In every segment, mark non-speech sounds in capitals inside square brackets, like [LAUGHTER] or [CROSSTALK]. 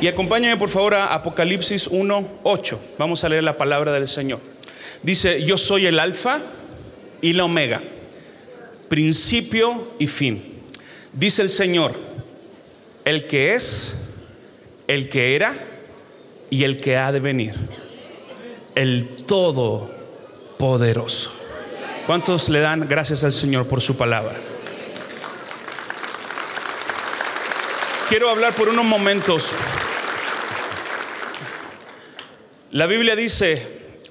Y acompáñame por favor a Apocalipsis 1:8. Vamos a leer la palabra del Señor. Dice, yo soy el alfa y la omega, principio y fin. Dice el Señor, el que es, el que era y el que ha de venir, el todopoderoso. ¿Cuántos le dan gracias al Señor por su palabra? Quiero hablar por unos momentos la Biblia dice,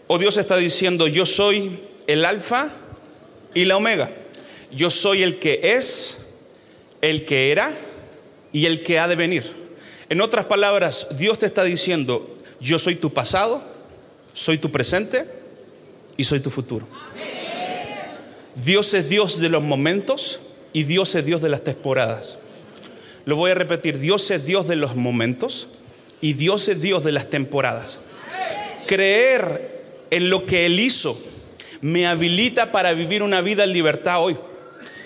o Dios está diciendo, yo soy el alfa y la omega. Yo soy el que es, el que era y el que ha de venir. En otras palabras, Dios te está diciendo, yo soy tu pasado, soy tu presente y soy tu futuro. Dios es Dios de los momentos y Dios es Dios de las temporadas. Lo voy a repetir, Dios es Dios de los momentos y Dios es Dios de las temporadas creer en lo que Él hizo me habilita para vivir una vida en libertad hoy.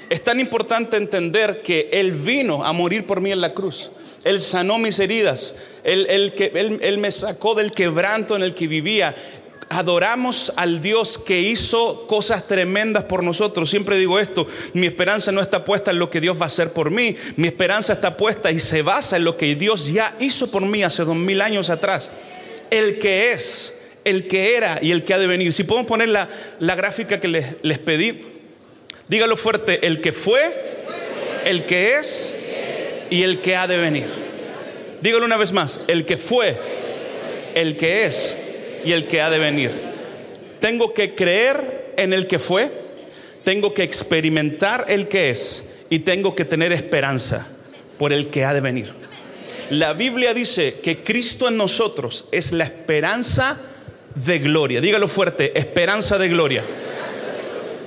Es tan importante entender que Él vino a morir por mí en la cruz. Él sanó mis heridas. Él, que, él, me sacó del quebranto en el que vivía. Adoramos al Dios que hizo cosas tremendas por nosotros. Siempre digo esto, mi esperanza no está puesta en lo que Dios va a hacer por mí. Mi esperanza está puesta y se basa en lo que Dios ya hizo por mí hace dos mil años atrás. El que es, el que era y el que ha de venir. Si podemos poner la, gráfica que les, les pedí, dígalo fuerte, el que fue, el que es y el que ha de venir. Dígalo una vez más, el que fue, el que es y el que ha de venir. Tengo que creer en el que fue, tengo que experimentar el que es y tengo que tener esperanza por el que ha de venir. La Biblia dice que Cristo en nosotros es la esperanza de gloria. Dígalo fuerte, esperanza de gloria.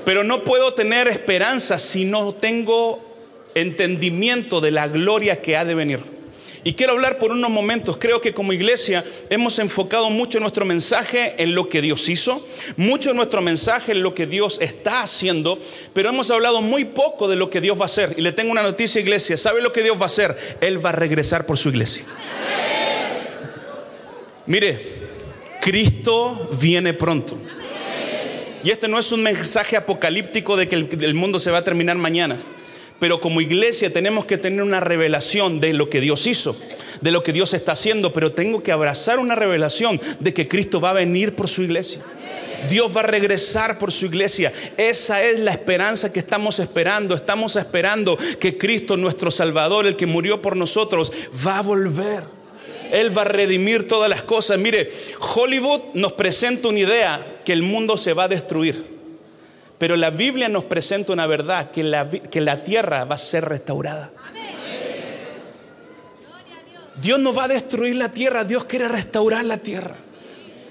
Pero no puedo tener esperanza si no tengo entendimiento de la gloria que ha de venir. Y quiero hablar por unos momentos. Creo que como iglesia hemos enfocado mucho nuestro mensaje en lo que Dios hizo, mucho nuestro mensaje en lo que Dios está haciendo, pero hemos hablado muy poco de lo que Dios va a hacer. Y le tengo una noticia, iglesia. ¿Sabe lo que Dios va a hacer? Él va a regresar por su iglesia. Mire, Cristo viene pronto. Y este no es un mensaje apocalíptico de que el, mundo se va a terminar mañana. Pero como iglesia tenemos que tener una revelación de lo que Dios hizo, de lo que Dios está haciendo, pero tengo que abrazar una revelación de que Cristo va a venir por su iglesia. Dios va a regresar por su iglesia. Esa es la esperanza que estamos esperando. Estamos esperando que Cristo, nuestro Salvador, el que murió por nosotros, va a volver. Él va a redimir todas las cosas. Mire, Hollywood nos presenta una idea que el mundo se va a destruir. Pero la Biblia nos presenta una verdad, que la, que la tierra va a ser restaurada. Dios no va a destruir la tierra, Dios quiere restaurar la tierra.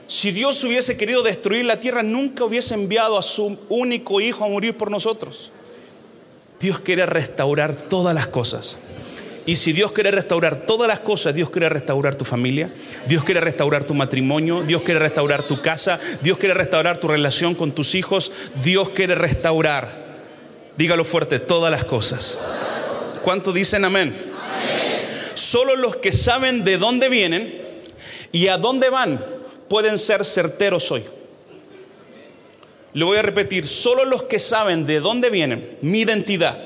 Si Dios hubiese querido destruir la tierra, nunca hubiese enviado a su único hijo a morir por nosotros. Dios quiere restaurar todas las cosas. Y si Dios quiere restaurar todas las cosas, Dios quiere restaurar tu familia, Dios quiere restaurar tu matrimonio, Dios quiere restaurar tu casa, Dios quiere restaurar tu relación con tus hijos, Dios quiere restaurar, dígalo fuerte, todas las cosas. ¿Cuánto dicen amén? Solo los que saben de dónde vienen y a dónde van pueden ser certeros hoy. Le voy a repetir, solo los que saben de dónde vienen, mi identidad,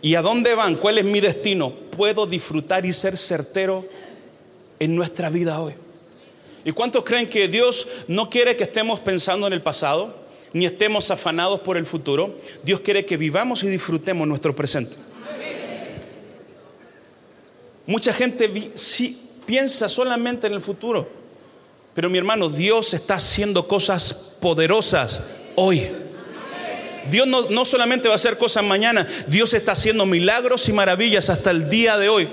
y a dónde van, cuál es mi destino, puedo disfrutar y ser certero en nuestra vida hoy. ¿Y cuántos creen que Dios no quiere que estemos pensando en el pasado, ni estemos afanados por el futuro? Dios quiere que vivamos y disfrutemos nuestro presente. Mucha gente piensa solamente en el futuro, pero mi hermano, Dios está haciendo cosas poderosas hoy. Dios no, solamente va a hacer cosas mañana, Dios está haciendo milagros y maravillas hasta el día de hoy.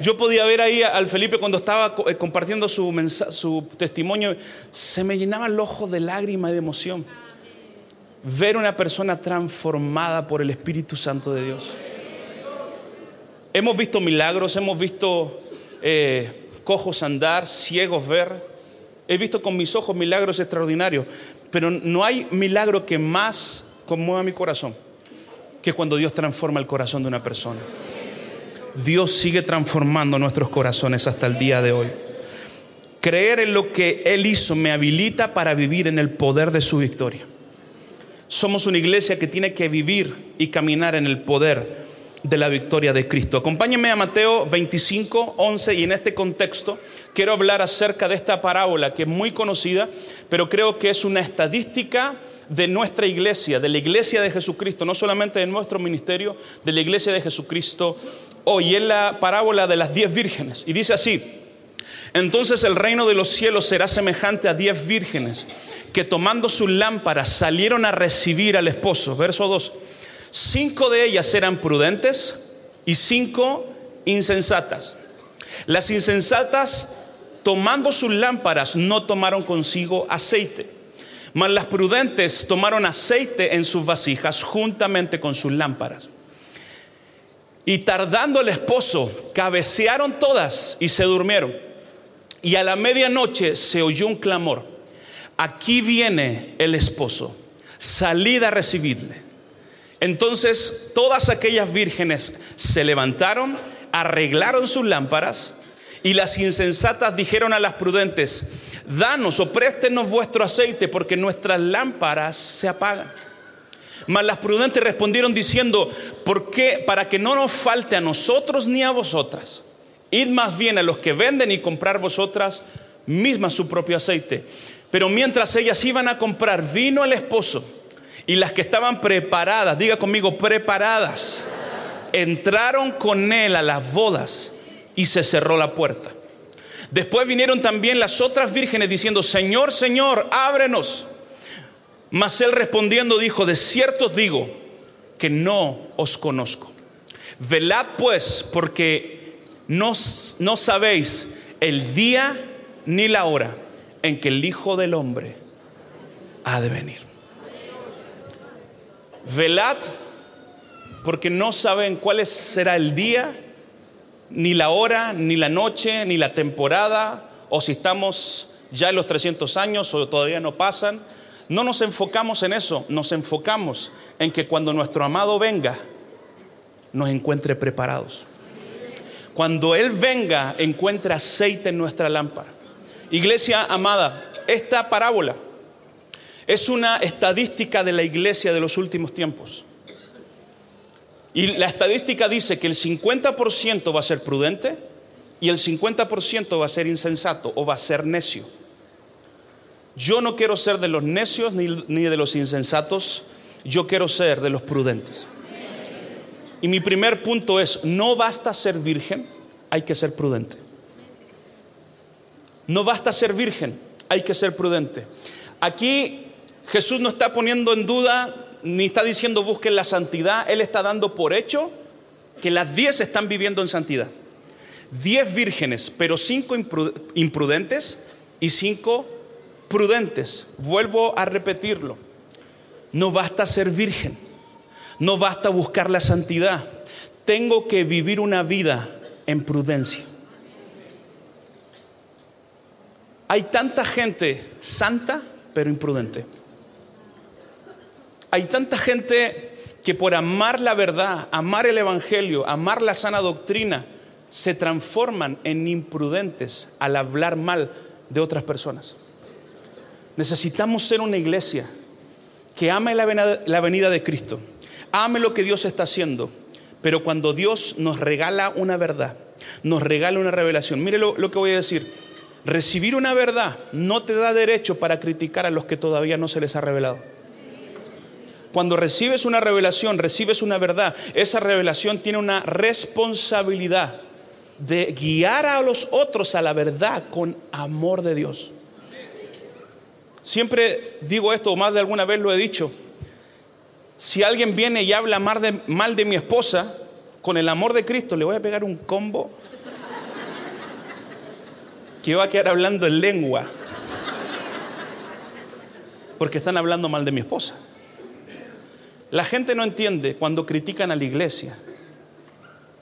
Yo podía ver ahí al Felipe cuando estaba eh, compartiendo su, su testimonio, se me llenaban los ojos de lágrimas y de emoción. Ver una persona transformada por el Espíritu Santo de Dios. Hemos visto milagros, hemos visto eh, cojos andar, ciegos ver. He visto con mis ojos milagros extraordinarios, pero no hay milagro que más conmueva mi corazón que cuando Dios transforma el corazón de una persona. Dios sigue transformando nuestros corazones hasta el día de hoy. Creer en lo que Él hizo me habilita para vivir en el poder de su victoria. Somos una iglesia que tiene que vivir y caminar en el poder de la victoria de Cristo. Acompáñenme a Mateo 25, 11 y en este contexto quiero hablar acerca de esta parábola que es muy conocida, pero creo que es una estadística de nuestra iglesia, de la iglesia de Jesucristo, no solamente de nuestro ministerio, de la iglesia de Jesucristo hoy. Es la parábola de las diez vírgenes y dice así, entonces el reino de los cielos será semejante a diez vírgenes que tomando sus lámparas salieron a recibir al esposo. Verso 2. Cinco de ellas eran prudentes y cinco insensatas. Las insensatas, tomando sus lámparas, no tomaron consigo aceite. Mas las prudentes tomaron aceite en sus vasijas juntamente con sus lámparas. Y tardando el esposo, cabecearon todas y se durmieron. Y a la medianoche se oyó un clamor. Aquí viene el esposo. Salid a recibirle. Entonces todas aquellas vírgenes se levantaron, arreglaron sus lámparas y las insensatas dijeron a las prudentes, danos o préstenos vuestro aceite porque nuestras lámparas se apagan. Mas las prudentes respondieron diciendo, ¿por qué? Para que no nos falte a nosotros ni a vosotras. Id más bien a los que venden y comprar vosotras mismas su propio aceite. Pero mientras ellas iban a comprar, vino el esposo y las que estaban preparadas, diga conmigo, preparadas, entraron con él a las bodas y se cerró la puerta. Después vinieron también las otras vírgenes diciendo, Señor, Señor, ábrenos. Mas él respondiendo dijo, de cierto os digo que no os conozco. Velad pues, porque no, no sabéis el día ni la hora en que el Hijo del Hombre ha de venir. Velad porque no saben cuál será el día, ni la hora, ni la noche, ni la temporada, o si estamos ya en los 300 años o todavía no pasan. No nos enfocamos en eso, nos enfocamos en que cuando nuestro amado venga, nos encuentre preparados. Cuando Él venga, encuentre aceite en nuestra lámpara. Iglesia amada, esta parábola es una estadística de la iglesia de los últimos tiempos. Y la estadística dice que el 50% va a ser prudente y el 50% va a ser insensato o va a ser necio. Yo no quiero ser de los necios ni, ni de los insensatos, yo quiero ser de los prudentes. Y mi primer punto es, no basta ser virgen, hay que ser prudente. No basta ser virgen, hay que ser prudente. Aquí Jesús no está poniendo en duda ni está diciendo busquen la santidad. Él está dando por hecho que las diez están viviendo en santidad. Diez vírgenes, pero cinco imprudentes y cinco prudentes. Vuelvo a repetirlo. No basta ser virgen. No basta buscar la santidad. Tengo que vivir una vida en prudencia. Hay tanta gente santa, pero imprudente. Hay tanta gente que por amar la verdad, amar el Evangelio, amar la sana doctrina, se transforman en imprudentes al hablar mal de otras personas. Necesitamos ser una iglesia que ame la venida de Cristo, ame lo que Dios está haciendo, pero cuando Dios nos regala una verdad, nos regala una revelación, mire lo, lo que voy a decir, recibir una verdad no te da derecho para criticar a los que todavía no se les ha revelado. Cuando recibes una revelación, recibes una verdad, esa revelación tiene una responsabilidad de guiar a los otros a la verdad con amor de Dios. Siempre digo esto, o más de alguna vez lo he dicho. Si alguien viene y habla mal de, mi esposa, con el amor de Cristo le voy a pegar un combo que voy a quedar hablando en lengua. Porque están hablando mal de mi esposa. La gente no entiende cuando critican a la iglesia.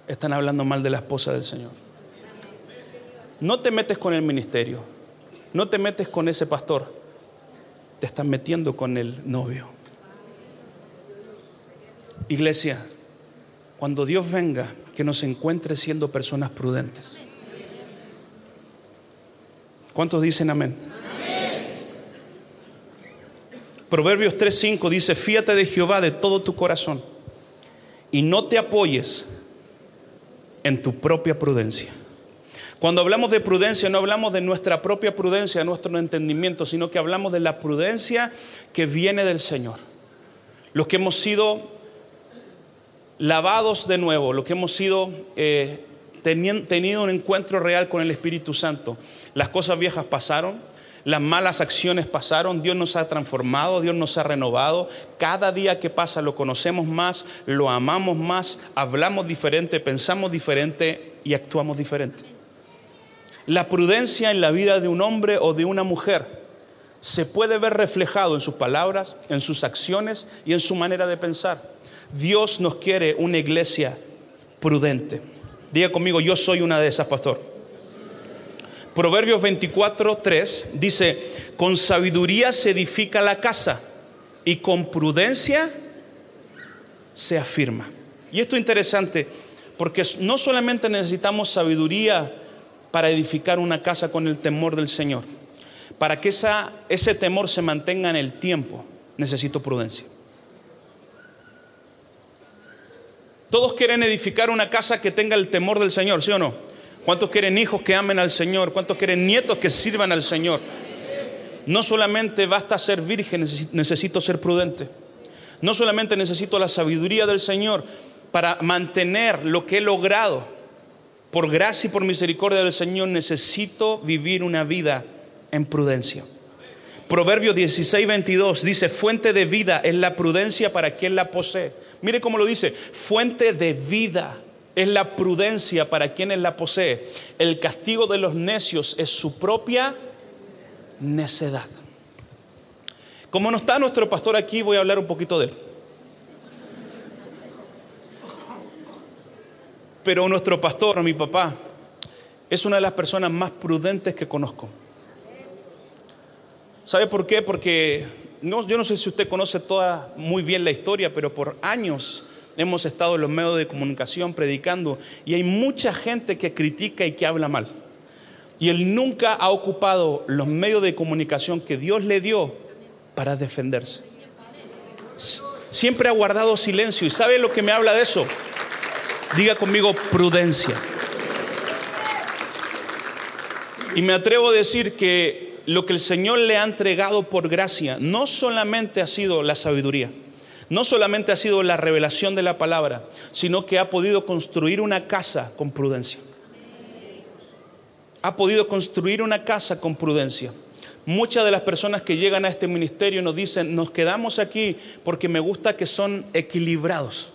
Están hablando mal de la esposa del Señor. No te metes con el ministerio. No te metes con ese pastor. Te están metiendo con el novio. Iglesia, cuando Dios venga, que nos encuentre siendo personas prudentes. ¿Cuántos dicen amén? Proverbios 3:5 dice, fíate de Jehová de todo tu corazón y no te apoyes en tu propia prudencia. Cuando hablamos de prudencia no hablamos de nuestra propia prudencia, nuestro entendimiento, sino que hablamos de la prudencia que viene del Señor. Los que hemos sido lavados de nuevo, los que hemos sido eh, tenido un encuentro real con el Espíritu Santo. Las cosas viejas pasaron, las malas acciones pasaron, Dios nos ha transformado, Dios nos ha renovado. Cada día que pasa lo conocemos más, lo amamos más, hablamos diferente, pensamos diferente y actuamos diferente. La prudencia en la vida de un hombre o de una mujer se puede ver reflejado en sus palabras, en sus acciones y en su manera de pensar. Dios nos quiere una iglesia prudente. Diga conmigo, yo soy una de esas, pastor. Proverbios 24, 3 dice, con sabiduría se edifica la casa y con prudencia se afirma. Y esto es interesante porque no solamente necesitamos sabiduría para edificar una casa con el temor del Señor, para que ese temor se mantenga en el tiempo, necesito prudencia. Todos quieren edificar una casa que tenga el temor del Señor, ¿sí o no? ¿Cuántos quieren hijos que amen al Señor? ¿Cuántos quieren nietos que sirvan al Señor? No solamente basta ser virgen, necesito ser prudente. No solamente necesito la sabiduría del Señor para mantener lo que he logrado. Por gracia y por misericordia del Señor necesito vivir una vida en prudencia. Proverbios 16, 22 dice, fuente de vida es la prudencia para quien la posee. Mire cómo lo dice, fuente de vida es la prudencia para quienes la posee. El castigo de los necios es su propia necedad. Como no está nuestro pastor aquí, voy a hablar un poquito de él. Pero nuestro pastor, mi papá, es una de las personas más prudentes que conozco. ¿Sabe por qué? Porque no, yo no sé si usted conoce toda muy bien la historia, pero por años hemos estado en los medios de comunicación predicando y hay mucha gente que critica y que habla mal. Y él nunca ha ocupado los medios de comunicación que Dios le dio para defenderse. Siempre ha guardado silencio. ¿Y sabe lo que me habla de eso? Diga conmigo prudencia. Y me atrevo a decir que lo que el Señor le ha entregado por gracia no solamente ha sido la sabiduría no solamente ha sido la revelación de la palabra, sino que ha podido construir una casa con prudencia. Ha podido construir una casa con prudencia. Muchas de las personas que llegan a este ministerio nos dicen, nos quedamos aquí porque me gusta que son equilibrados.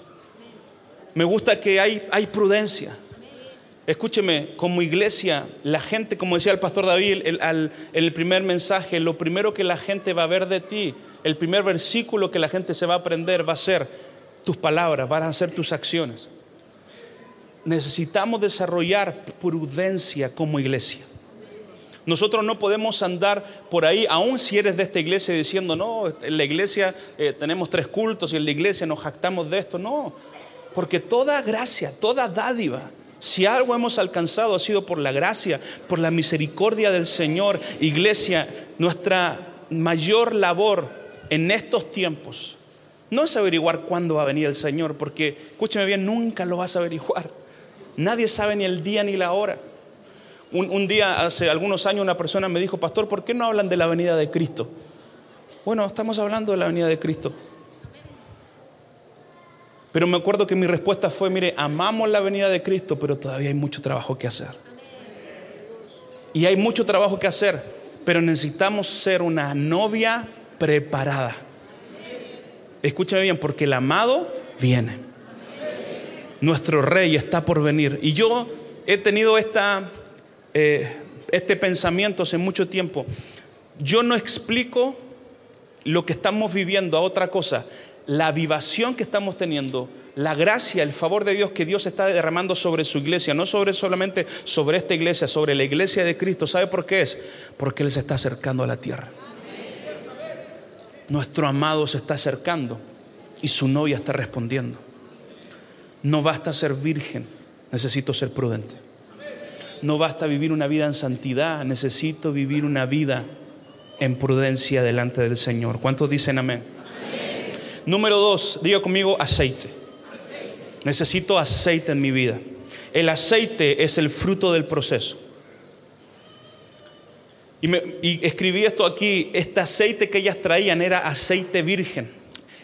Me gusta que hay, hay prudencia. Escúcheme, como iglesia, la gente, como decía el pastor David en el primer mensaje, lo primero que la gente va a ver de ti el primer versículo que la gente se va a aprender va a ser tus palabras, van a ser tus acciones. Necesitamos desarrollar prudencia como iglesia. Nosotros no podemos andar por ahí, aun si eres de esta iglesia, diciendo, no, en la iglesia eh, tenemos tres cultos y en la iglesia nos jactamos de esto. No, porque toda gracia, toda dádiva, si algo hemos alcanzado ha sido por la gracia, por la misericordia del Señor. Iglesia, nuestra mayor labor en estos tiempos no es averiguar cuándo va a venir el Señor, porque escúcheme bien, nunca lo vas a averiguar. Nadie sabe ni el día ni la hora. Un, día, hace algunos años, una persona me dijo, pastor, ¿por qué no hablan de la venida de Cristo? Bueno, estamos hablando de la venida de Cristo. Pero me acuerdo que mi respuesta fue, mire, amamos la venida de Cristo, pero todavía hay mucho trabajo que hacer. Y hay mucho trabajo que hacer, pero necesitamos ser una novia preparada. Escúchame bien, porque el amado viene. Nuestro rey está por venir. Y yo he tenido esta, eh, este pensamiento hace mucho tiempo. Yo no explico lo que estamos viviendo a otra cosa. La avivación que estamos teniendo, la gracia, el favor de Dios que Dios está derramando sobre su iglesia, no sobre solamente sobre esta iglesia, sobre la iglesia de Cristo. ¿Sabe por qué es? Porque Él se está acercando a la tierra. Nuestro amado se está acercando y su novia está respondiendo. No basta ser virgen, necesito ser prudente. No basta vivir una vida en santidad, necesito vivir una vida en prudencia delante del Señor. ¿Cuántos dicen amén? Número dos, diga conmigo aceite. Necesito aceite en mi vida. El aceite es el fruto del proceso. Y, escribí esto aquí, este aceite que ellas traían era aceite virgen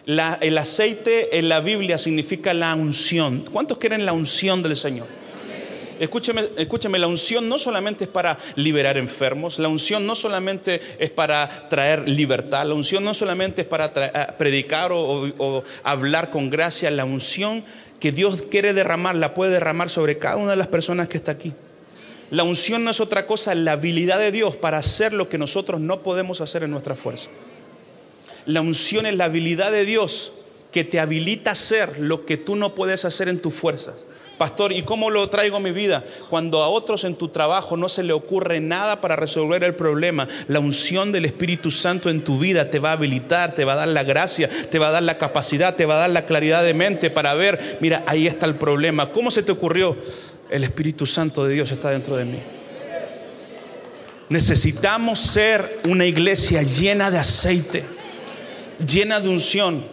el aceite en la Biblia significa la unción. ¿Cuántos quieren la unción del Señor? Escúcheme, escúcheme, la unción no solamente es para liberar enfermos, la unción no solamente es para traer libertad, la unción no solamente es para eh, predicar o, o hablar con gracia, la unción que Dios quiere derramar la puede derramar sobre cada una de las personas que está aquí. La unción no es otra cosa, la habilidad de Dios para hacer lo que nosotros no podemos hacer en nuestra fuerza. La unción es la habilidad de Dios que te habilita a hacer lo que tú no puedes hacer en tus fuerzas. Pastor, ¿y cómo lo traigo a mi vida? Cuando a otros en tu trabajo no se le ocurre nada para resolver el problema, la unción del Espíritu Santo en tu vida te va a habilitar, te va a dar la gracia, te va a dar la capacidad, te va a dar la claridad de mente para ver, mira, ahí está el problema. ¿Cómo se te ocurrió? El Espíritu Santo de Dios está dentro de mí. Necesitamos ser una iglesia llena de aceite llena de unción.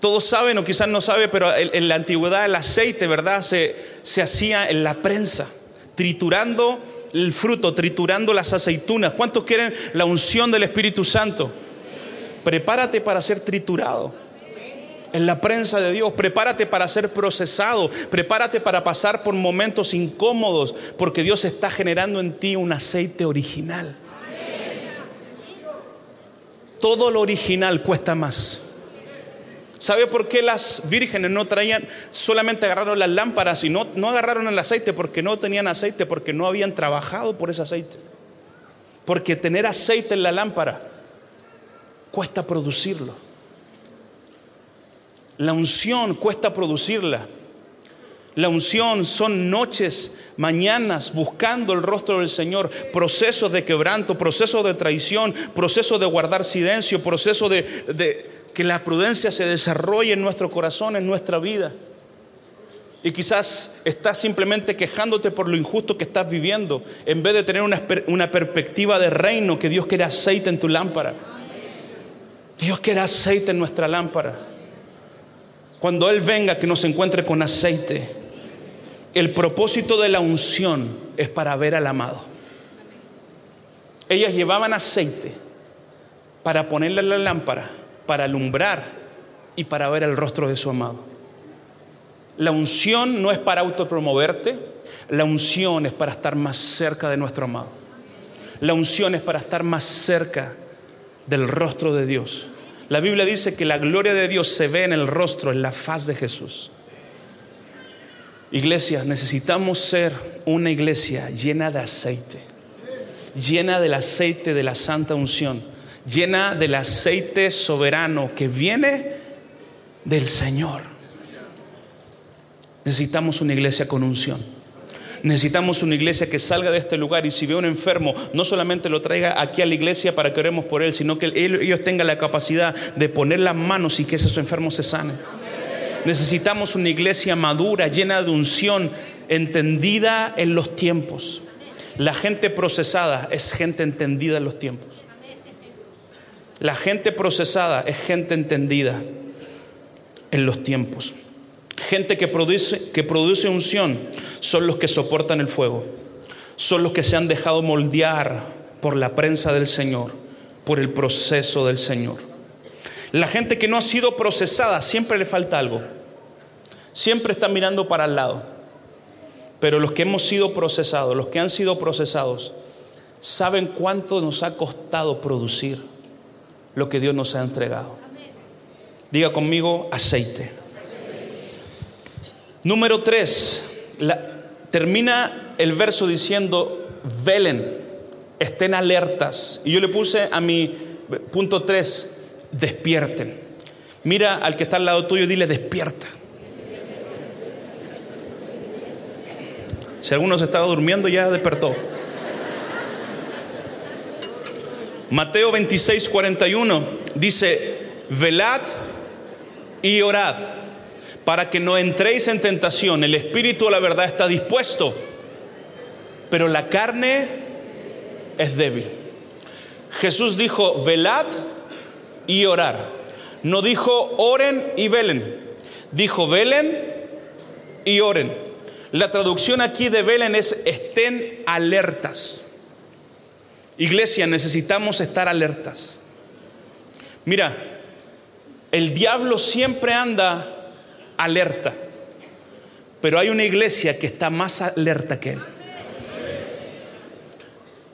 Todos saben o quizás no saben, pero en, la antigüedad el aceite, ¿verdad? Se, se hacía en la prensa, triturando el fruto, triturando las aceitunas. ¿Cuántos quieren la unción del Espíritu Santo? Prepárate para ser triturado en la prensa de Dios. Prepárate para ser procesado. Prepárate para pasar por momentos incómodos, porque Dios está generando en ti un aceite original todo lo original cuesta más. ¿Sabe por qué las vírgenes no traían, solamente agarraron las lámparas y no, no agarraron el aceite? Porque no tenían aceite, porque no habían trabajado por ese aceite. Porque tener aceite en la lámpara cuesta producirlo. La unción cuesta producirla. La unción son noches mañanas buscando el rostro del Señor, procesos de quebranto, procesos de traición, procesos de guardar silencio, procesos de, que la prudencia se desarrolle en nuestro corazón, en nuestra vida. Y quizás estás simplemente quejándote por lo injusto que estás viviendo, en vez de tener una, una perspectiva de reino, que Dios quiere aceite en tu lámpara. Dios quiere aceite en nuestra lámpara. Cuando Él venga, que nos encuentre con aceite. El propósito de la unción es para ver al amado. Ellas llevaban aceite para ponerle la lámpara, para alumbrar y para ver el rostro de su amado. La unción no es para autopromoverte, la unción es para estar más cerca de nuestro amado. La unción es para estar más cerca del rostro de Dios. La Biblia dice que la gloria de Dios se ve en el rostro, en la faz de Jesús. Iglesia, necesitamos ser una iglesia llena de aceite, llena del aceite de la santa unción, llena del aceite soberano que viene del Señor. Necesitamos una iglesia con unción. Necesitamos una iglesia que salga de este lugar y si ve un enfermo, no solamente lo traiga aquí a la iglesia para que oremos por él, sino que ellos tengan la capacidad de poner las manos y que ese enfermo se sane. Necesitamos una iglesia madura, llena de unción, entendida en los tiempos. La gente procesada es gente entendida en los tiempos. La gente procesada es gente entendida en los tiempos. Gente que produce, que produce unción son los que soportan el fuego. Son los que se han dejado moldear por la prensa del Señor, por el proceso del Señor. La gente que no ha sido procesada siempre le falta algo. Siempre está mirando para el lado. Pero los que hemos sido procesados, los que han sido procesados, saben cuánto nos ha costado producir lo que Dios nos ha entregado. Diga conmigo aceite. Número tres, termina el verso diciendo, velen, estén alertas. Y yo le puse a mi punto 3, despierten. Mira al que está al lado tuyo y dile, despierta. Si alguno se estaba durmiendo, ya despertó. Mateo 26, 41 dice, velad y orad para que no entréis en tentación. El espíritu, la verdad, está dispuesto, pero la carne es débil. Jesús dijo, velad y orar. No dijo, oren y velen. Dijo, velen y oren. La traducción aquí de velen es estén alertas. Iglesia, necesitamos estar alertas. Mira, el diablo siempre anda alerta, pero hay una iglesia que está más alerta que él.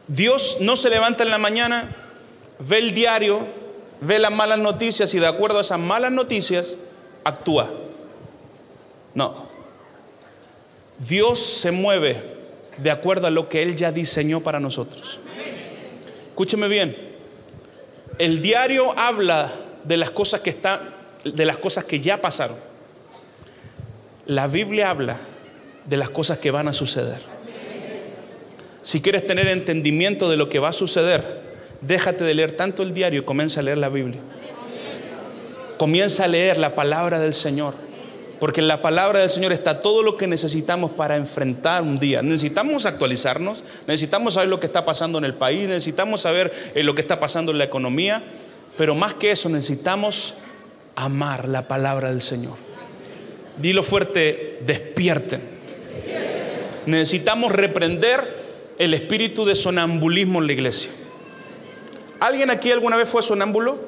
Dios no se levanta en la mañana, ve el diario, ve las malas noticias y de acuerdo a esas malas noticias actúa. No. Dios se mueve de acuerdo a lo que Él ya diseñó para nosotros. Escúcheme bien. El diario habla de las cosas que están, de las cosas que ya pasaron. La Biblia habla de las cosas que van a suceder. Si quieres tener entendimiento de lo que va a suceder, déjate de leer tanto el diario y comienza a leer la Biblia. Comienza a leer la palabra del Señor. Porque en la palabra del Señor está todo lo que necesitamos para enfrentar un día. Necesitamos actualizarnos, necesitamos saber lo que está pasando en el país, necesitamos saber eh, lo que está pasando en la economía, pero más que eso necesitamos amar la palabra del Señor. Dilo fuerte, despierten. Necesitamos reprender el espíritu de sonambulismo en la iglesia. ¿Alguien aquí alguna vez fue sonámbulo?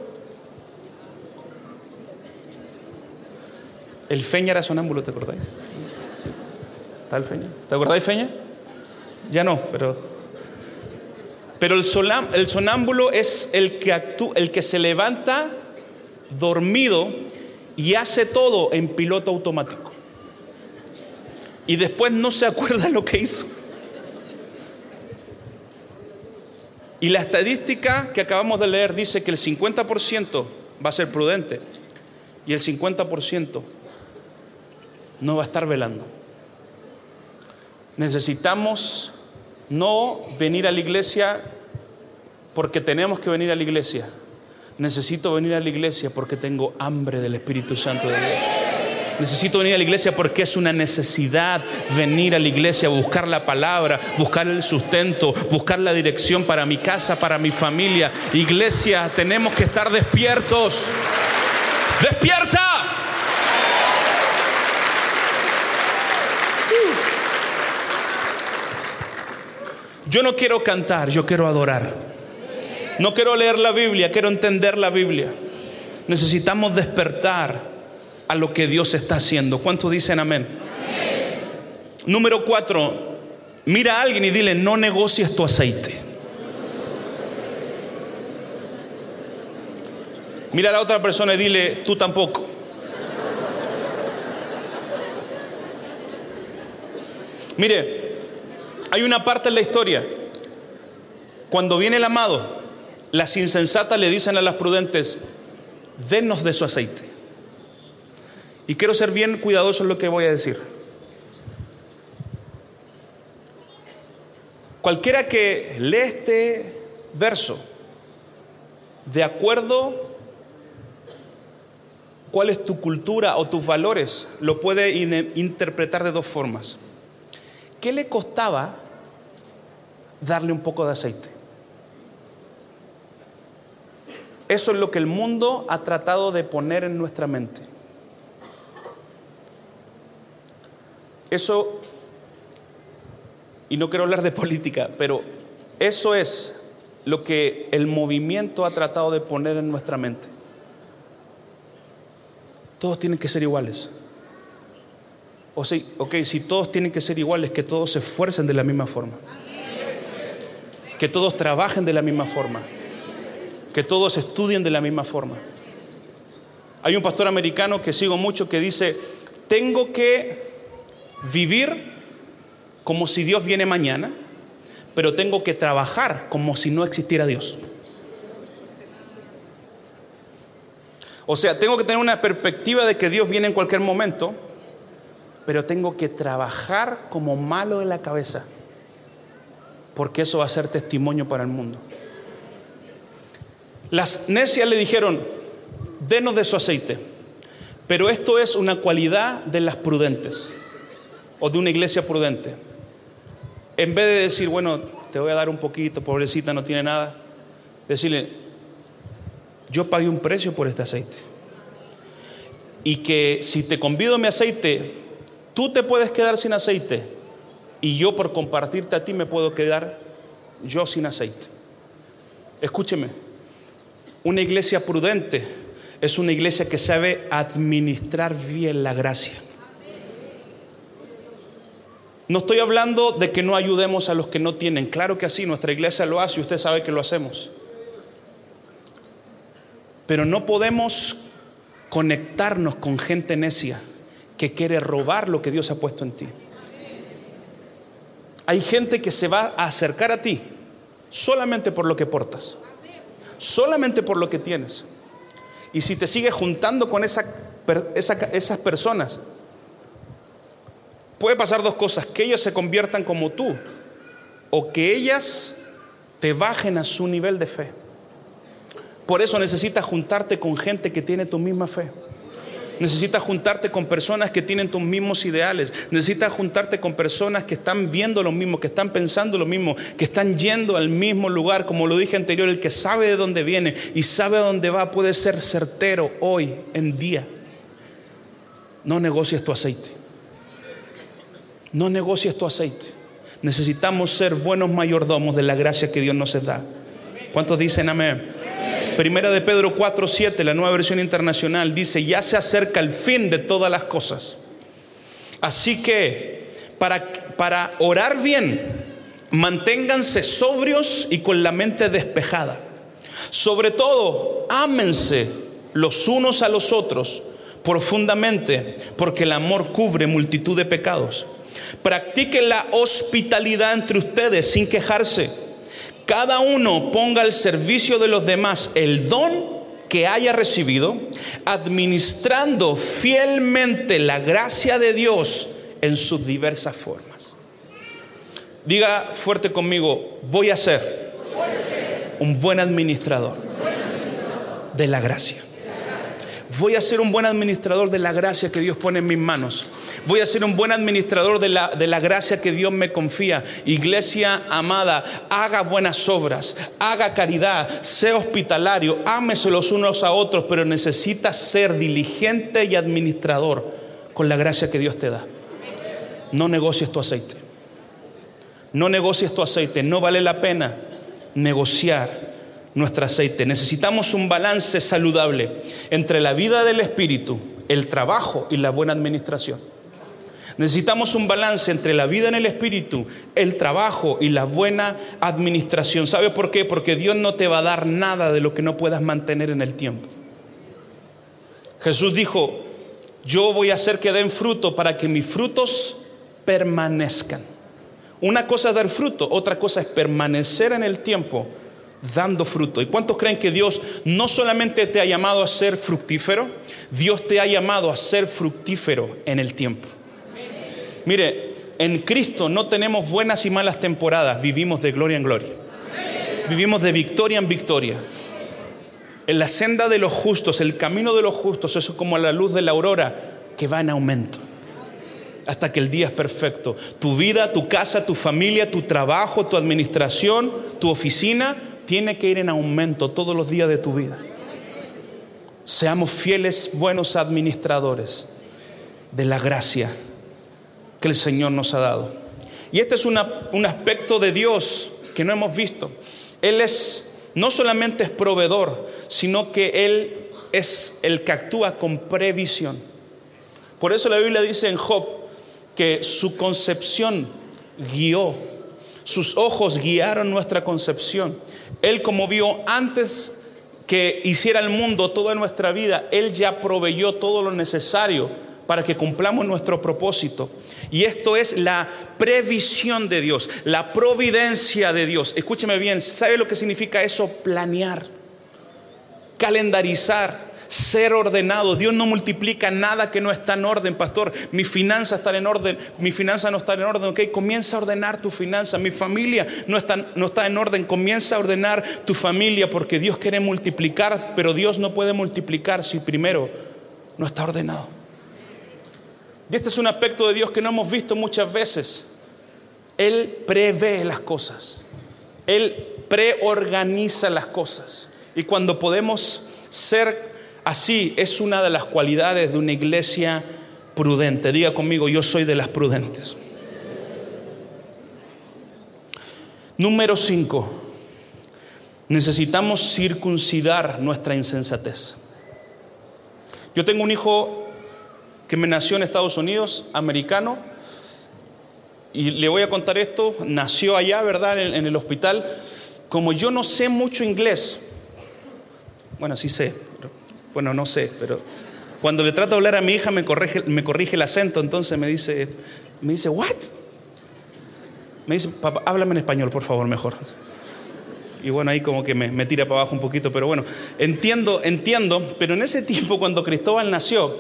El Feña era sonámbulo, ¿te acordáis? ¿Está el Feña? ¿Te acordáis, Feña? Ya no, pero. Pero el, sonámbulo es el que, el que se levanta dormido y hace todo en piloto automático. Y después no se acuerda lo que hizo. Y la estadística que acabamos de leer dice que el 50% va a ser prudente y el 50% no va a estar velando. Necesitamos no venir a la iglesia porque tenemos que venir a la iglesia. Necesito venir a la iglesia porque tengo hambre del Espíritu Santo de Dios. Necesito venir a la iglesia porque es una necesidad venir a la iglesia, buscar la palabra, buscar el sustento, buscar la dirección para mi casa, para mi familia. Iglesia, tenemos que estar despiertos. Despierta. Yo no quiero cantar, yo quiero adorar. No quiero leer la Biblia, quiero entender la Biblia. Necesitamos despertar a lo que Dios está haciendo. ¿Cuántos dicen amén? Número cuatro, mira a alguien y dile, no negocies tu aceite. Mira a la otra persona y dile, tú tampoco. Mire, hay una parte en la historia, cuando viene el amado, las insensatas le dicen a las prudentes, denos de su aceite. Y quiero ser bien cuidadoso en lo que voy a decir. Cualquiera que lee este verso, de acuerdo cuál es tu cultura o tus valores, lo puede interpretar de dos formas. ¿Qué le costaba darle un poco de aceite? Eso es lo que el mundo ha tratado de poner en nuestra mente. Eso, y no quiero hablar de [LAUGHS] política, pero eso es lo que el movimiento ha tratado de poner en nuestra mente. Todos tienen que ser iguales. O sea, ok, si todos tienen que ser iguales, que todos se esfuercen de la misma forma. Que todos trabajen de la misma forma. Que todos estudien de la misma forma. Hay un pastor americano que sigo mucho que dice, tengo que vivir como si Dios viene mañana, pero tengo que trabajar como si no existiera Dios. O sea, tengo que tener una perspectiva de que Dios viene en cualquier momento, pero tengo que trabajar como malo de la cabeza, porque eso va a ser testimonio para el mundo. Las necias le dijeron, denos de su aceite, pero esto es una cualidad de las prudentes o de una iglesia prudente. En vez de decir, bueno, te voy a dar un poquito, pobrecita, no tiene nada, decirle, yo pagué un precio por este aceite. Y que si te convido mi aceite, tú te puedes quedar sin aceite. Y yo por compartirte a ti me puedo quedar yo sin aceite. Escúcheme, una iglesia prudente es una iglesia que sabe administrar bien la gracia. No estoy hablando de que no ayudemos a los que no tienen. Claro que así, nuestra iglesia lo hace y usted sabe que lo hacemos. Pero no podemos conectarnos con gente necia que quiere robar lo que Dios ha puesto en ti. Hay gente que se va a acercar a ti solamente por lo que portas, solamente por lo que tienes. Y si te sigues juntando con esa, esas personas, puede pasar dos cosas, que ellas se conviertan como tú o que ellas te bajen a su nivel de fe. Por eso necesitas juntarte con gente que tiene tu misma fe. Necesitas juntarte con personas que tienen tus mismos ideales. Necesitas juntarte con personas que están viendo lo mismo, que están pensando lo mismo, que están yendo al mismo lugar. Como lo dije anterior, el que sabe de dónde viene y sabe a dónde va puede ser certero hoy en día. No negocies tu aceite. No negocies tu aceite. Necesitamos ser buenos mayordomos de la gracia que Dios nos da. ¿Cuántos dicen amén? Primera de Pedro 4:7, la nueva versión internacional, dice, ya se acerca el fin de todas las cosas. Así que para, para orar bien, manténganse sobrios y con la mente despejada. Sobre todo, ámense los unos a los otros profundamente, porque el amor cubre multitud de pecados. Practiquen la hospitalidad entre ustedes sin quejarse. Cada uno ponga al servicio de los demás el don que haya recibido, administrando fielmente la gracia de Dios en sus diversas formas. Diga fuerte conmigo, voy a ser un buen administrador de la gracia. Voy a ser un buen administrador de la gracia que Dios pone en mis manos. Voy a ser un buen administrador de la, de la gracia que Dios me confía. Iglesia amada, haga buenas obras, haga caridad, sea hospitalario, ámese los unos a otros, pero necesita ser diligente y administrador con la gracia que Dios te da. No negocies tu aceite. No negocies tu aceite. No vale la pena negociar nuestro aceite. Necesitamos un balance saludable entre la vida del Espíritu, el trabajo y la buena administración. Necesitamos un balance entre la vida en el Espíritu, el trabajo y la buena administración. ¿Sabe por qué? Porque Dios no te va a dar nada de lo que no puedas mantener en el tiempo. Jesús dijo, yo voy a hacer que den fruto para que mis frutos permanezcan. Una cosa es dar fruto, otra cosa es permanecer en el tiempo dando fruto. ¿Y cuántos creen que Dios no solamente te ha llamado a ser fructífero, Dios te ha llamado a ser fructífero en el tiempo? Mire, en Cristo no tenemos buenas y malas temporadas, vivimos de gloria en gloria. Vivimos de victoria en victoria. En la senda de los justos, el camino de los justos, eso es como la luz de la aurora que va en aumento. Hasta que el día es perfecto. Tu vida, tu casa, tu familia, tu trabajo, tu administración, tu oficina, tiene que ir en aumento todos los días de tu vida. Seamos fieles, buenos administradores de la gracia que el Señor nos ha dado. Y este es un aspecto de Dios que no hemos visto. Él es, no solamente es proveedor, sino que Él es el que actúa con previsión. Por eso la Biblia dice en Job que su concepción guió, sus ojos guiaron nuestra concepción. Él como vio antes que hiciera el mundo toda nuestra vida, Él ya proveyó todo lo necesario para que cumplamos nuestro propósito. Y esto es la previsión de Dios, la providencia de Dios. Escúcheme bien, ¿sabe lo que significa eso? Planear, calendarizar ser ordenado. Dios no multiplica nada que no está en orden, pastor. Mi finanza está en orden, mi finanza no está en orden. Ok, comienza a ordenar tu finanza. Mi familia no está, no está en orden. Comienza a ordenar tu familia porque Dios quiere multiplicar, pero Dios no puede multiplicar si primero no está ordenado. Y este es un aspecto de Dios que no hemos visto muchas veces. Él prevé las cosas. Él preorganiza las cosas. Y cuando podemos ser Así es una de las cualidades de una iglesia prudente. Diga conmigo, yo soy de las prudentes. Número 5. Necesitamos circuncidar nuestra insensatez. Yo tengo un hijo que me nació en Estados Unidos, americano, y le voy a contar esto, nació allá, ¿verdad?, en, el hospital. Como yo no sé mucho inglés, bueno, sí sé, bueno, no sé, pero cuando le trato de hablar a mi hija me corrige, me corrige el acento, entonces me dice, me dice, ¿what? Me dice, papá, háblame en español, por favor, mejor. Y bueno, ahí como que me, tira para abajo un poquito, pero bueno, entiendo, entiendo, pero en ese tiempo cuando Cristóbal nació,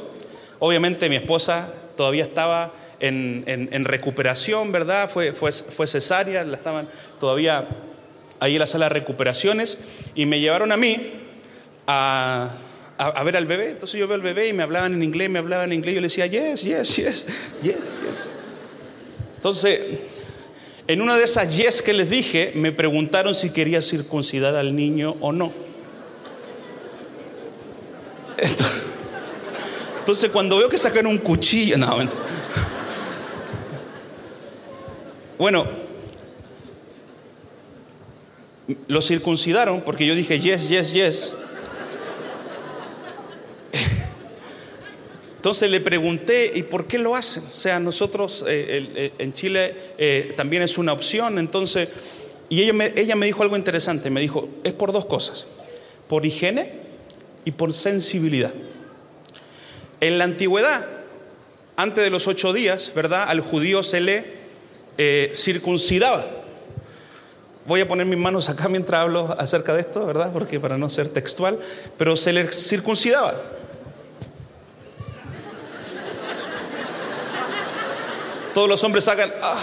obviamente mi esposa todavía estaba en, recuperación, ¿verdad? Fue, fue, fue cesárea, la estaban todavía ahí en la sala de recuperaciones y me llevaron a mí a a, ver al bebé. Entonces yo veo al bebé y me hablaban en inglés, me hablaban en inglés. Yo le decía, yes, yes, yes, yes, yes. Entonces, en una de esas yes que les dije, me preguntaron si quería circuncidar al niño o no. Entonces, cuando veo que sacan un cuchillo, no, bueno, lo circuncidaron porque yo dije yes, yes, yes. Entonces le pregunté, ¿y por qué lo hacen? O sea, nosotros eh, en Chile eh, también es una opción, entonces, y ella me, ella me dijo algo interesante, me dijo, es por dos cosas, por higiene y por sensibilidad. En la antigüedad, antes de los ocho días, ¿verdad? Al judío se le eh, circuncidaba. Voy a poner mis manos acá mientras hablo acerca de esto, ¿verdad? Porque para no ser textual, pero se le circuncidaba. Todos los hombres hagan... Ah,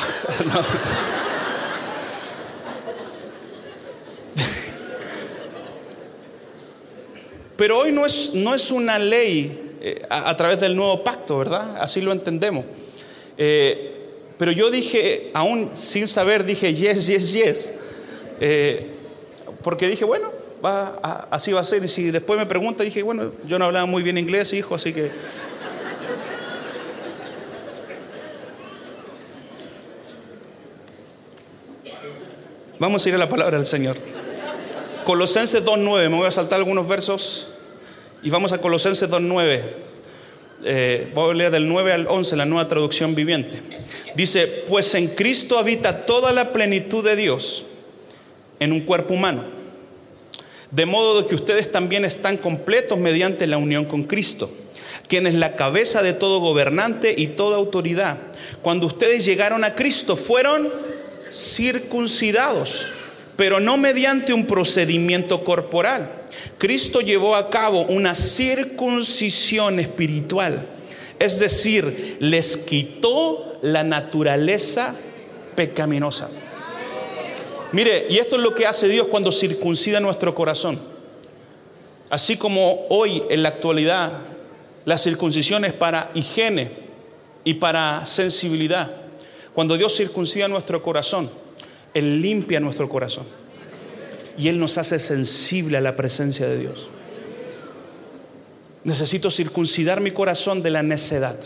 Pero hoy no es, no es una ley eh, a, través del nuevo pacto, ¿verdad? Así lo entendemos. Eh, pero yo dije, aún sin saber, dije yes, yes, yes. Eh, porque dije, bueno, va, así va a ser. Y si después me pregunta, dije, bueno, yo no hablaba muy bien inglés, hijo, así que Vamos a ir a la palabra del Señor. Colosenses 2.9, me voy a saltar algunos versos y vamos a Colosenses 2.9. Eh, voy a leer del 9 al 11, la nueva traducción viviente. Dice, pues en Cristo habita toda la plenitud de Dios en un cuerpo humano. De modo que ustedes también están completos mediante la unión con Cristo, quien es la cabeza de todo gobernante y toda autoridad. Cuando ustedes llegaron a Cristo, fueron circuncidados, pero no mediante un procedimiento corporal. Cristo llevó a cabo una circuncisión espiritual, es decir, les quitó la naturaleza pecaminosa. Mire, y esto es lo que hace Dios cuando circuncida nuestro corazón. Así como hoy en la actualidad la circuncisión es para higiene y para sensibilidad. Cuando Dios circuncida nuestro corazón, Él limpia nuestro corazón. Y Él nos hace sensible a la presencia de Dios. Necesito circuncidar mi corazón de la necedad.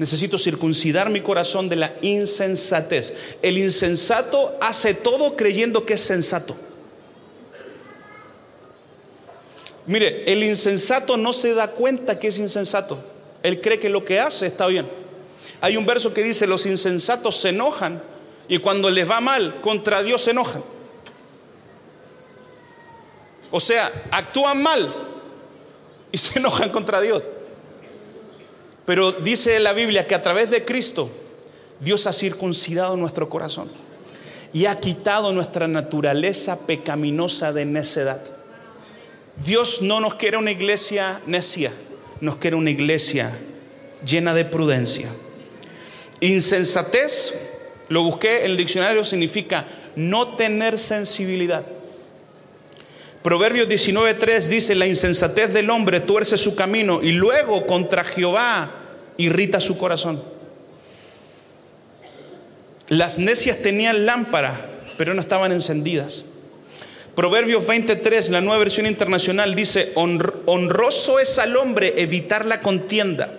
Necesito circuncidar mi corazón de la insensatez. El insensato hace todo creyendo que es sensato. Mire, el insensato no se da cuenta que es insensato. Él cree que lo que hace está bien. Hay un verso que dice, los insensatos se enojan y cuando les va mal, contra Dios se enojan. O sea, actúan mal y [LAUGHS] se enojan contra Dios. Pero dice la Biblia que a través de Cristo Dios ha circuncidado nuestro corazón y ha quitado nuestra naturaleza pecaminosa de necedad. Dios no nos quiere una iglesia necia, nos quiere una iglesia llena de prudencia. Insensatez, lo busqué en el diccionario, significa no tener sensibilidad. Proverbios 19:3 dice, la insensatez del hombre tuerce su camino y luego contra Jehová irrita su corazón. Las necias tenían lámpara, pero no estaban encendidas. Proverbios 23, la nueva versión internacional, dice, honroso es al hombre evitar la contienda,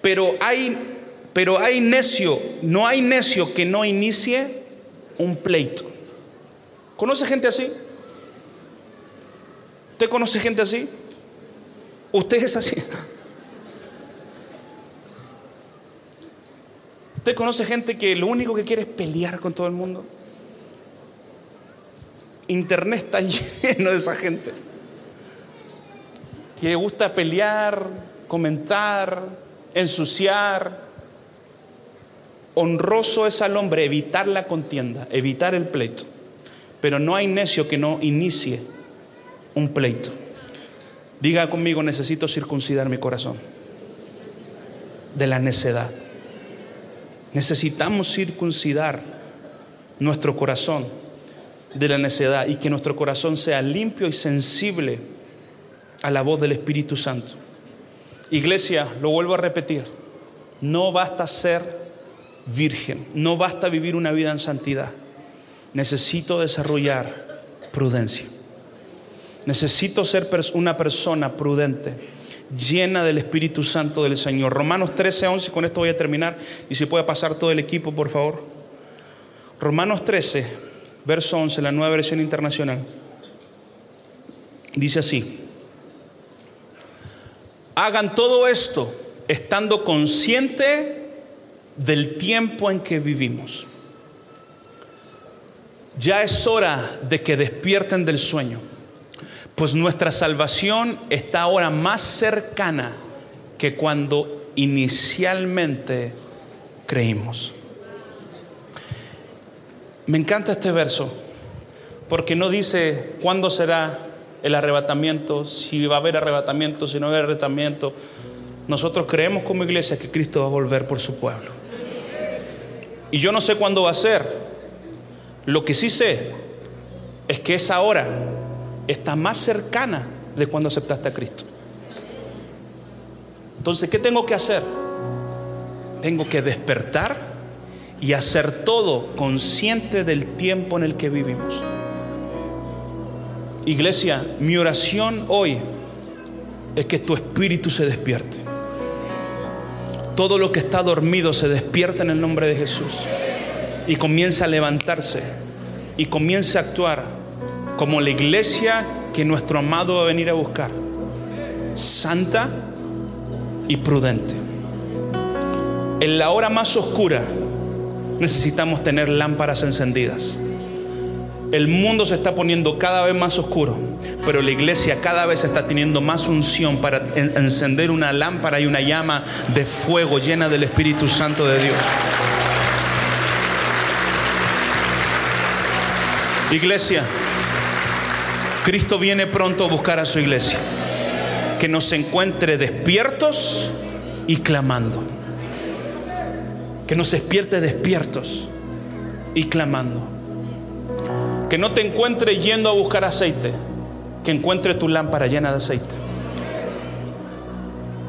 pero hay, pero hay necio, no hay necio que no inicie un pleito. ¿Conoce gente así? ¿Usted conoce gente así? ¿Usted es así? ¿Usted conoce gente que lo único que quiere es pelear con todo el mundo? Internet está [LAUGHS] lleno de esa gente. Que le gusta pelear, comentar, ensuciar. Honroso es al hombre evitar la contienda, evitar el pleito. Pero no hay necio que no inicie un pleito. Diga conmigo, necesito circuncidar mi corazón de la necedad. Necesitamos circuncidar nuestro corazón de la necedad y que nuestro corazón sea limpio y sensible a la voz del Espíritu Santo. Iglesia, lo vuelvo a repetir, no basta ser virgen, no basta vivir una vida en santidad. Necesito desarrollar prudencia. Necesito ser una persona prudente, llena del Espíritu Santo del Señor. Romanos 13, 11, con esto voy a terminar. Y si puede pasar todo el equipo, por favor. Romanos 13, verso 11, la nueva versión internacional. Dice así. Hagan todo esto estando consciente del tiempo en que vivimos. Ya es hora de que despierten del sueño pues nuestra salvación está ahora más cercana que cuando inicialmente creímos. Me encanta este verso, porque no dice cuándo será el arrebatamiento, si va a haber arrebatamiento, si no va a haber arrebatamiento. Nosotros creemos como iglesia que Cristo va a volver por su pueblo. Y yo no sé cuándo va a ser. Lo que sí sé es que es ahora está más cercana de cuando aceptaste a Cristo. Entonces, ¿qué tengo que hacer? Tengo que despertar y hacer todo consciente del tiempo en el que vivimos. Iglesia, mi oración hoy es que tu espíritu se despierte. Todo lo que está dormido se despierta en el nombre de Jesús y comienza a levantarse y comienza a actuar como la iglesia que nuestro amado va a venir a buscar. Santa y prudente. En la hora más oscura necesitamos tener lámparas encendidas. El mundo se está poniendo cada vez más oscuro, pero la iglesia cada vez está teniendo más unción para encender una lámpara y una llama de fuego llena del Espíritu Santo de Dios. Iglesia, Cristo viene pronto a buscar a su iglesia. Que nos encuentre despiertos y clamando. Que nos despierte despiertos y clamando. Que no te encuentre yendo a buscar aceite. Que encuentre tu lámpara llena de aceite.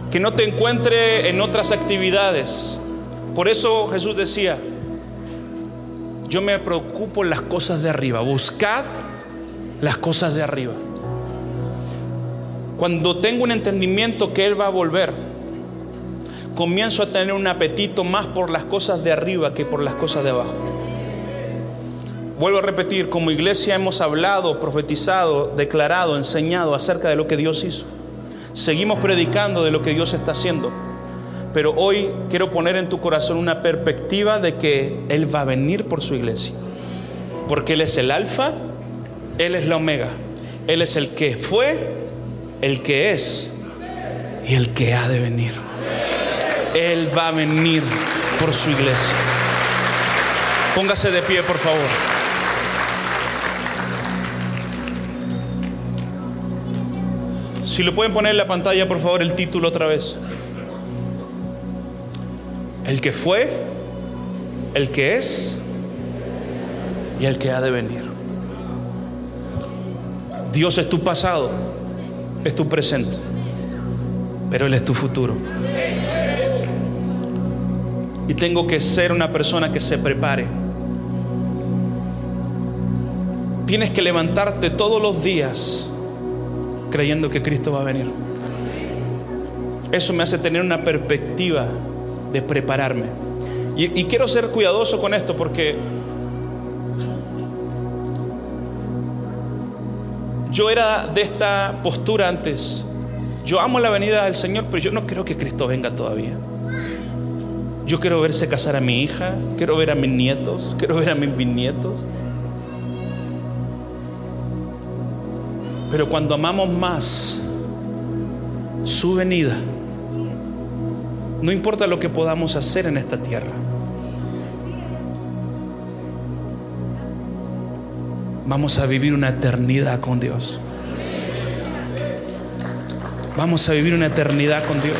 Que no te encuentre en otras actividades. Por eso Jesús decía, yo me preocupo en las cosas de arriba. Buscad las cosas de arriba. Cuando tengo un entendimiento que Él va a volver, comienzo a tener un apetito más por las cosas de arriba que por las cosas de abajo. Vuelvo a repetir, como iglesia hemos hablado, profetizado, declarado, enseñado acerca de lo que Dios hizo. Seguimos predicando de lo que Dios está haciendo. Pero hoy quiero poner en tu corazón una perspectiva de que Él va a venir por su iglesia. Porque Él es el alfa él es la omega. Él es el que fue, el que es y el que ha de venir. Él va a venir por su iglesia. Póngase de pie, por favor. Si lo pueden poner en la pantalla, por favor, el título otra vez. El que fue, el que es y el que ha de venir. Dios es tu pasado, es tu presente, pero Él es tu futuro. Y tengo que ser una persona que se prepare. Tienes que levantarte todos los días creyendo que Cristo va a venir. Eso me hace tener una perspectiva de prepararme. Y, quiero ser cuidadoso con esto porque yo era de esta postura antes. Yo amo la venida del Señor, pero yo no creo que Cristo venga todavía. Yo quiero verse casar a mi hija, quiero ver a mis nietos, quiero ver a mis bisnietos. Pero cuando amamos más su venida, no importa lo que podamos hacer en esta tierra, vamos a vivir una eternidad con Dios. Vamos a vivir una eternidad con Dios.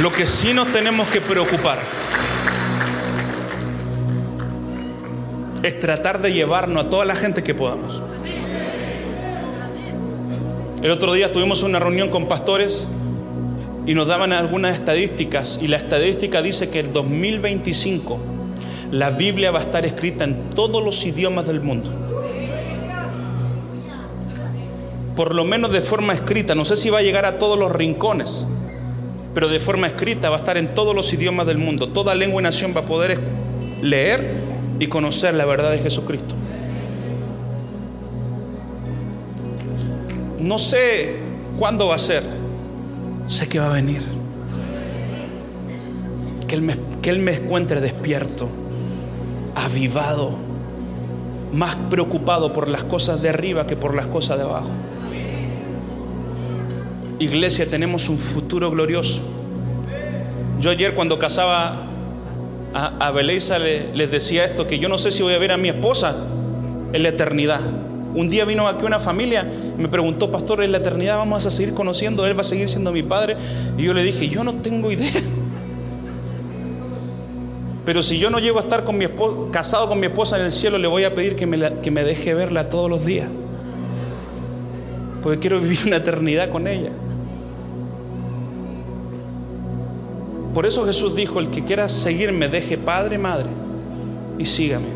Lo que sí nos tenemos que preocupar es tratar de llevarnos a toda la gente que podamos. El otro día tuvimos una reunión con pastores y nos daban algunas estadísticas y la estadística dice que el 2025 la Biblia va a estar escrita en todos los idiomas del mundo. Por lo menos de forma escrita, no sé si va a llegar a todos los rincones, pero de forma escrita va a estar en todos los idiomas del mundo. Toda lengua y nación va a poder leer y conocer la verdad de Jesucristo. No sé cuándo va a ser, sé que va a venir. Que Él me, que él me encuentre despierto, avivado, más preocupado por las cosas de arriba que por las cosas de abajo. Iglesia, tenemos un futuro glorioso. Yo ayer cuando casaba a, a le, les decía esto, que yo no sé si voy a ver a mi esposa en la eternidad. Un día vino aquí una familia, me preguntó, pastor, en la eternidad vamos a seguir conociendo, él va a seguir siendo mi padre. Y yo le dije, yo no tengo idea. Pero si yo no llego a estar con mi esposa, casado con mi esposa en el cielo, le voy a pedir que me, que me deje verla todos los días. Porque quiero vivir una eternidad con ella. Por eso Jesús dijo, el que quiera seguirme, deje padre, madre y sígame.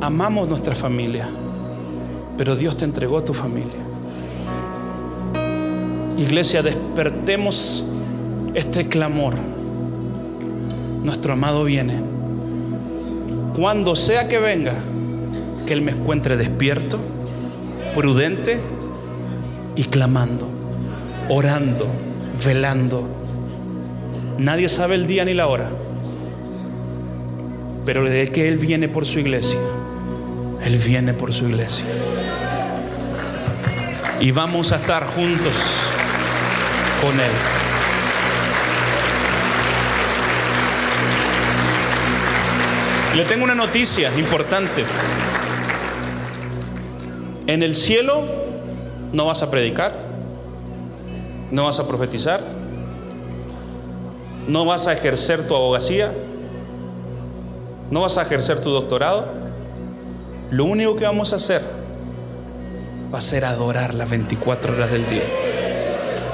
Amamos nuestra familia, pero Dios te entregó tu familia. Iglesia, despertemos este clamor. Nuestro amado viene. Cuando sea que venga, que Él me encuentre despierto, prudente y clamando, orando, velando. Nadie sabe el día ni la hora, pero de que Él viene por su iglesia, Él viene por su iglesia. Y vamos a estar juntos con Él. Le tengo una noticia importante. En el cielo no vas a predicar, no vas a profetizar, no vas a ejercer tu abogacía, no vas a ejercer tu doctorado. Lo único que vamos a hacer va a ser adorar las 24 horas del día.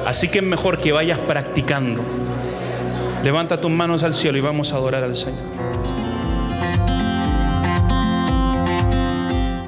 Así que es mejor que vayas practicando. Levanta tus manos al cielo y vamos a adorar al Señor.